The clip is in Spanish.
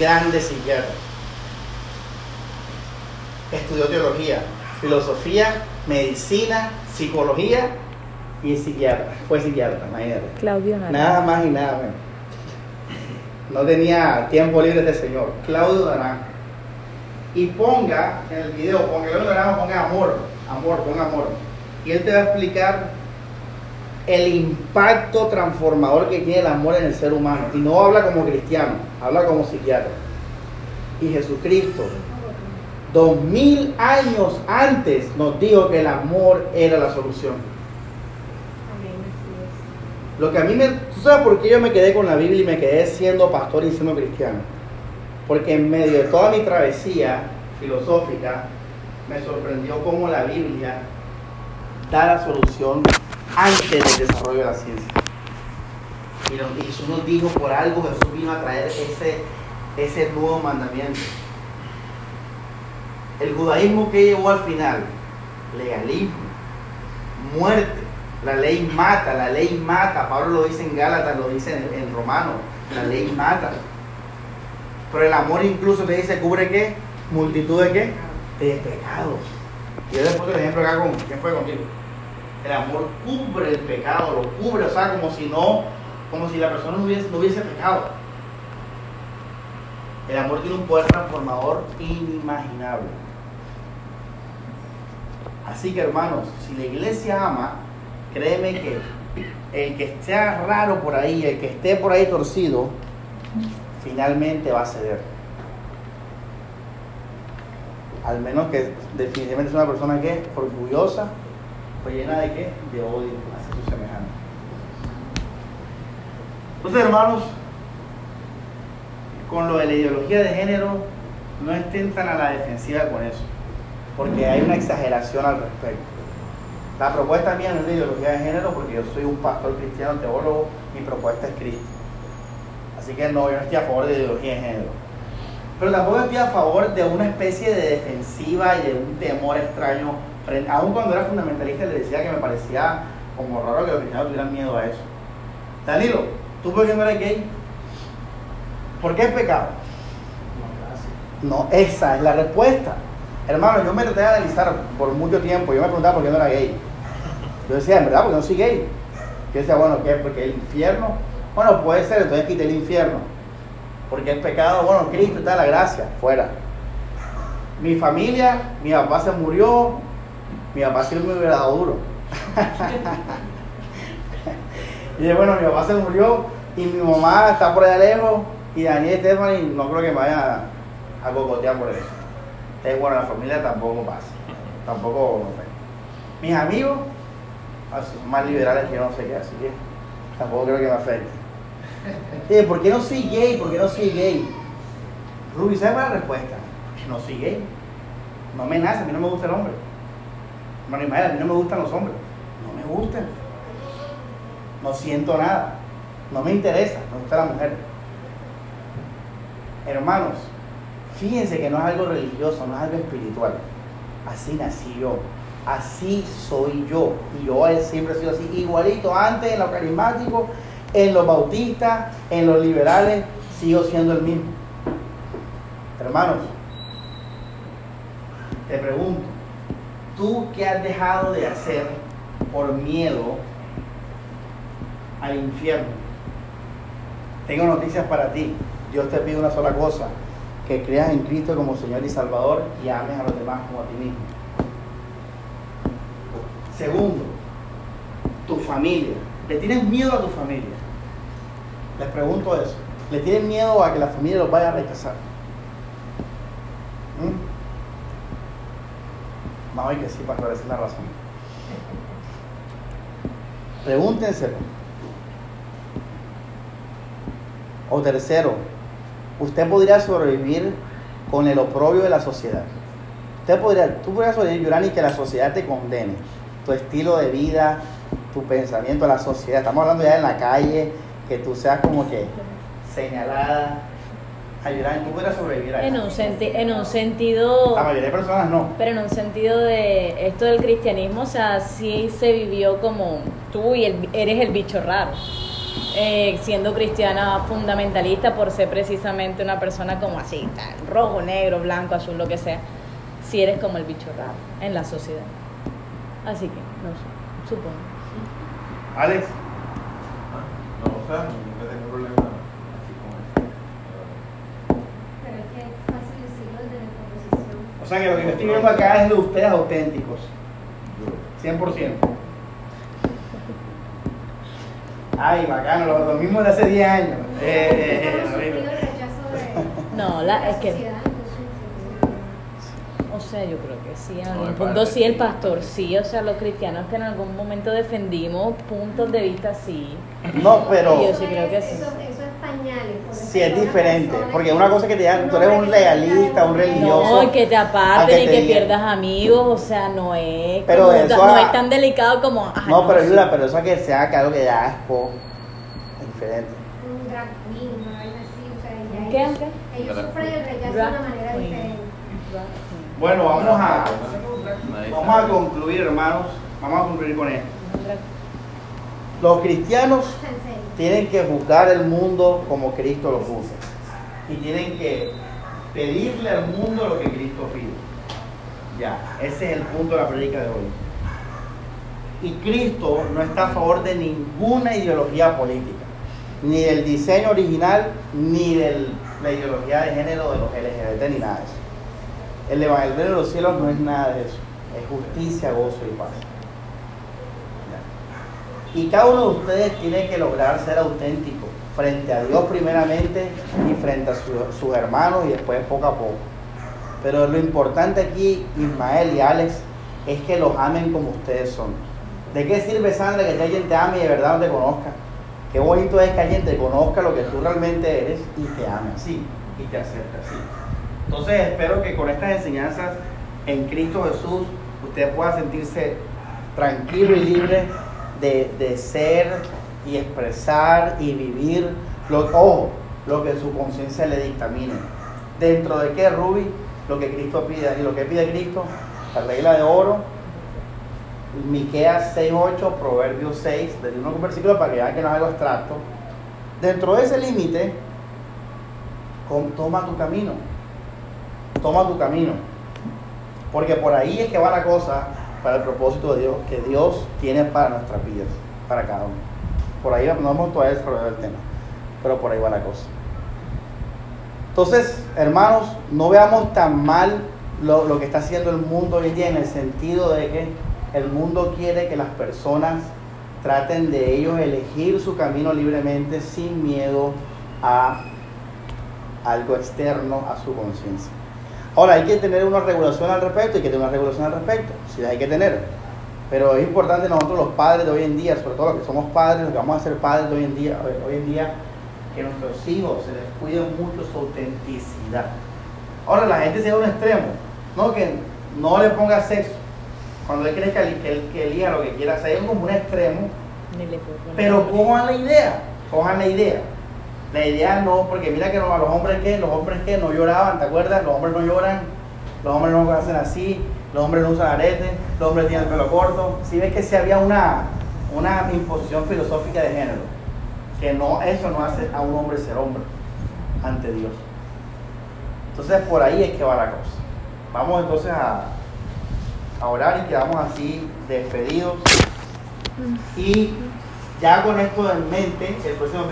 grande psiquiatra. Estudió teología, filosofía, medicina, psicología y psiquiatra. Fue psiquiatra, imagínate. Claudio Naranjo. Nada más y nada menos. No tenía tiempo libre este señor, Claudio Naranjo. Y ponga en el video, ponga Claudio Naranjo, ponga amor, amor, ponga amor. Y él te va a explicar el impacto transformador que tiene el amor en el ser humano. Y no habla como cristiano, habla como psiquiatra. Y Jesucristo, dos mil años antes, nos dijo que el amor era la solución. Lo que a mí me... ¿Tú sabes por qué yo me quedé con la Biblia y me quedé siendo pastor y siendo cristiano? Porque en medio de toda mi travesía filosófica, me sorprendió cómo la Biblia da la solución antes del desarrollo de la ciencia. Y, Jesús nos dijo, por algo Jesús vino a traer ese, ese nuevo mandamiento. El judaísmo que llevó al final, legalismo, muerte, la ley mata, la ley mata. Pablo lo dice en Gálatas, lo dice en, en Romano, la ley mata. Pero el amor incluso te dice, ¿cubre qué? Multitud de qué? De pecados. Yo después el ejemplo acá con, ¿quién fue contigo? El amor cubre el pecado, lo cubre, o sea, como si no, como si la persona no hubiese, no hubiese pecado. El amor tiene un poder transformador inimaginable. Así que hermanos, si la iglesia ama, créeme que el que esté raro por ahí, el que esté por ahí torcido, finalmente va a ceder. Al menos que definitivamente es una persona que es orgullosa, pues llena de qué? De odio hacia sus semejantes. Entonces, hermanos, con lo de la ideología de género, no estén tan a la defensiva con eso, porque hay una exageración al respecto. La propuesta mía no es de ideología de género, porque yo soy un pastor cristiano, teólogo, mi propuesta es Cristo. Así que no, yo no estoy a favor de ideología de género. Pero tampoco estoy a favor de una especie de defensiva y de un temor extraño. Aún cuando era fundamentalista le decía que me parecía como raro que los cristianos tuvieran miedo a eso. Danilo, ¿tú por qué no eres gay? ¿Por qué es pecado? No, esa es la respuesta. Hermano, yo me traté de analizar por mucho tiempo. Yo me preguntaba por qué no era gay. Yo decía, en verdad, porque no soy gay. Yo decía, bueno, ¿qué? Porque el infierno. Bueno, puede ser, entonces quité el infierno. Porque el pecado, bueno, Cristo está la gracia, fuera. Mi familia, mi papá se murió, mi papá sí me hubiera dado duro. y dije, bueno, mi papá se murió y mi mamá está por allá lejos y Daniel y Stephanie no creo que me vayan a, a cocotear por eso. Entonces, bueno, la familia tampoco pasa, tampoco. Mis amigos ah, más liberales que yo no sé qué, así que tampoco creo que me afecte. Eh, ¿Por qué no soy gay? ¿Por qué no soy gay? Ruby, ¿sabes la respuesta? No soy gay. No me nace, a mí no me gusta el hombre. Hermano Ismael, a mí no me gustan los hombres. No me gustan. No siento nada. No me interesa. Me gusta la mujer. Hermanos, fíjense que no es algo religioso, no es algo espiritual. Así nací yo. Así soy yo. Y yo siempre he sido así. Igualito antes en los carismáticos, en los bautistas, en los liberales, sigo siendo el mismo. Hermanos, te pregunto, ¿tú qué has dejado de hacer por miedo al infierno? Tengo noticias para ti. Dios te pide una sola cosa, que creas en Cristo como Señor y Salvador y ames a los demás como a ti mismo. Segundo, tu familia. ¿Le tienes miedo a tu familia? Les pregunto eso. ¿Le tienes miedo a que la familia los vaya a rechazar? Vamos ver que sí, para esclarecer la razón. Pregúntenselo. O tercero, usted podría sobrevivir con el oprobio de la sociedad. Usted podría, tú podrías sobrevivir, Yurani, que la sociedad te condene. Tu estilo de vida, tu pensamiento, la sociedad. Estamos hablando ya en la calle, que tú seas como que señalada. Ay, Yurani, tú podrías sobrevivir a En eso. un, senti- en un sentido, La mayoría de personas no. pero en un sentido de esto del cristianismo, o sea, sí se vivió como tú y el- eres el bicho raro. eh, siendo cristiana fundamentalista por ser precisamente una persona como así, tal, rojo, negro, blanco, azul, lo que sea, si eres como el bicho raro en la sociedad. Así que, no sé, supongo. Alex, Ah, No, o sea, nunca tengo problema así con eso. Pero es que es fácil decirlo desde la composición. o sea que lo que yo estoy viendo acá es de ustedes auténticos, Yo, 100%. Ay, bacano, lo, lo mismo de hace 10 años. Eh, eh, eh, No, la, es que, o sea, yo creo que sí, en No, algún punto sí, el pastor sí, o sea, los cristianos que en algún momento defendimos puntos de vista sí. No, pero Yo sí creo que sí. Es pañales. por sí es diferente, persona porque que una cosa que te digan, tú eres no un que legalista, un religioso. No, que te aparten aunque y te que digan- pierdas amigos, o sea, no es, Pero como- eso no a- es tan delicado como... ah, No, pero sí. Yula, pero eso a que sea que algo que da asco es diferente. Un drag queen, una vaina así, o sea, ya ¿Qué, ellos, qué? ellos sufren el rechazo de una manera queen. diferente. Bueno, vamos a, vamos a concluir, hermanos. Vamos a concluir con esto. Los cristianos tienen que juzgar el mundo como Cristo lo juzga. Y tienen que pedirle al mundo lo que Cristo pide. Ya, ese es el punto de la predica de hoy. Y Cristo no está a favor de ninguna ideología política, ni del diseño original, ni de la ideología de género de los LGBT, ni nada de eso. El Evangelio de los cielos no es nada de eso, es justicia, gozo y paz. Y cada uno de ustedes tiene que lograr ser auténtico frente a Dios primeramente y frente a su- sus hermanos y después poco a poco. Pero lo importante aquí, Ismael y Alex, es que los amen como ustedes son. ¿De qué sirve, Sandra, que alguien te ame y de verdad no te conozca? Qué bonito es que alguien te conozca lo que tú realmente eres y te ame así y te acepte así. Entonces espero que con estas enseñanzas en Cristo Jesús usted pueda sentirse tranquilo y libre de, de ser y expresar y vivir lo, lo que su conciencia le dictamine. ¿Dentro de qué, Ruby? Lo que Cristo pide. Y lo que pide Cristo, la regla de oro, Miqueas 6.8, Proverbios 6, le digo un versículo para que vean que no es algo abstracto. Dentro de ese límite, toma tu camino. Toma tu camino. Porque por ahí es que va la cosa para el propósito de Dios, que Dios tiene para nuestras vidas, para cada uno. Por ahí no hemos todavía desarrollado el tema, pero por ahí va la cosa. Entonces, hermanos, no veamos tan mal lo, lo que está haciendo el mundo hoy día en el sentido de que el mundo quiere que las personas traten de ellos elegir su camino libremente sin miedo a algo externo a su conciencia. Ahora, hay que tener una regulación al respecto, hay que tener una regulación al respecto, sí hay que tener. Pero es importante nosotros los padres de hoy en día, sobre todo los que somos padres, los que vamos a ser padres de hoy en día, hoy en día, que nuestros hijos se les cuide mucho su autenticidad. Ahora la gente se va a un extremo, no que no le ponga sexo, cuando él crezca que él que elija lo que quiera es como un extremo, pero cojan la idea, cojan la idea. La idea no, porque mira que no, a los hombres que, los hombres que no lloraban, ¿te acuerdas? Los hombres no lloran, los hombres no hacen así, los hombres no usan aretes, los hombres tienen el pelo corto. Si ves que si había una, una imposición filosófica de género, que no, eso no hace a un hombre ser hombre ante Dios. Entonces por ahí es que va la cosa. Vamos entonces a, a orar y quedamos así despedidos. Y ya con esto en mente, el próximo